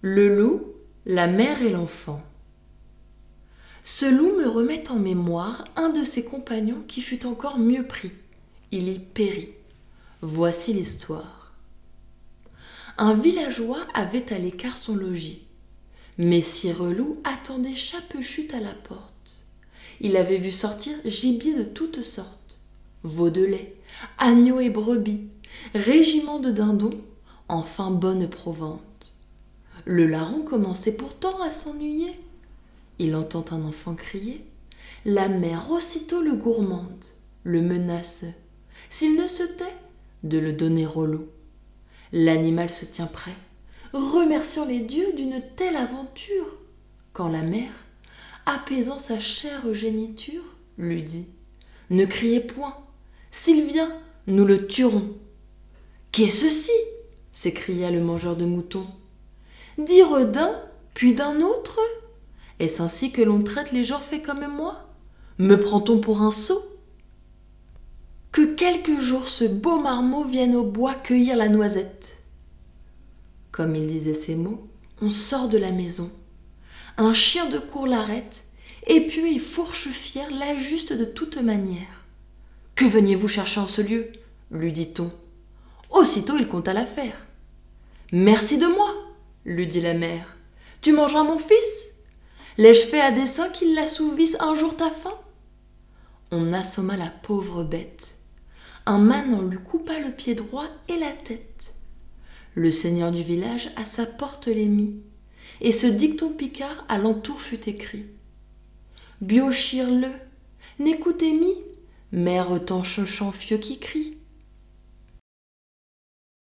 Le loup, la mère et l'enfant. Ce loup me remet en mémoire un de ses compagnons qui fut encore mieux pris. Il y périt. Voici l'histoire. Un villageois avait à l'écart son logis. Messire Loup attendait chaque chute à la porte. Il avait vu sortir gibier de toutes sortes, veaux de lait, agneaux et brebis, régiment de dindons, enfin bonne provence. Le larron commençait pourtant à s'ennuyer. Il entend un enfant crier. La mère aussitôt le gourmande, le menace, s'il ne se tait, de le donner au loup. L'animal se tient prêt, remerciant les dieux d'une telle aventure, quand la mère, apaisant sa chère géniture, lui dit Ne criez point, s'il vient, nous le tuerons. Qu'est ceci? s'écria le mangeur de moutons dire d'un, puis d'un autre? Est-ce ainsi que l'on traite les gens faits comme moi? Me prend-on pour un sot? Que quelque jour ce beau marmot vienne au bois cueillir la noisette. Comme il disait ces mots, on sort de la maison. Un chien de cour l'arrête, et puis fourche fier l'ajuste de toute manière. Que veniez-vous chercher en ce lieu? lui dit-on. Aussitôt il compta l'affaire. Merci de moi, lui dit la mère. Tu mangeras mon fils? L'ai-je fait à dessein qu'il l'assouvisse un jour ta faim? On assomma la pauvre bête. Un manant lui coupa le pied droit et la tête. Le seigneur du village à sa porte les mit, et ce dicton picard à l'entour fut écrit. Biochir-le, n'écoutez mi, mère tanche fieux qui crie.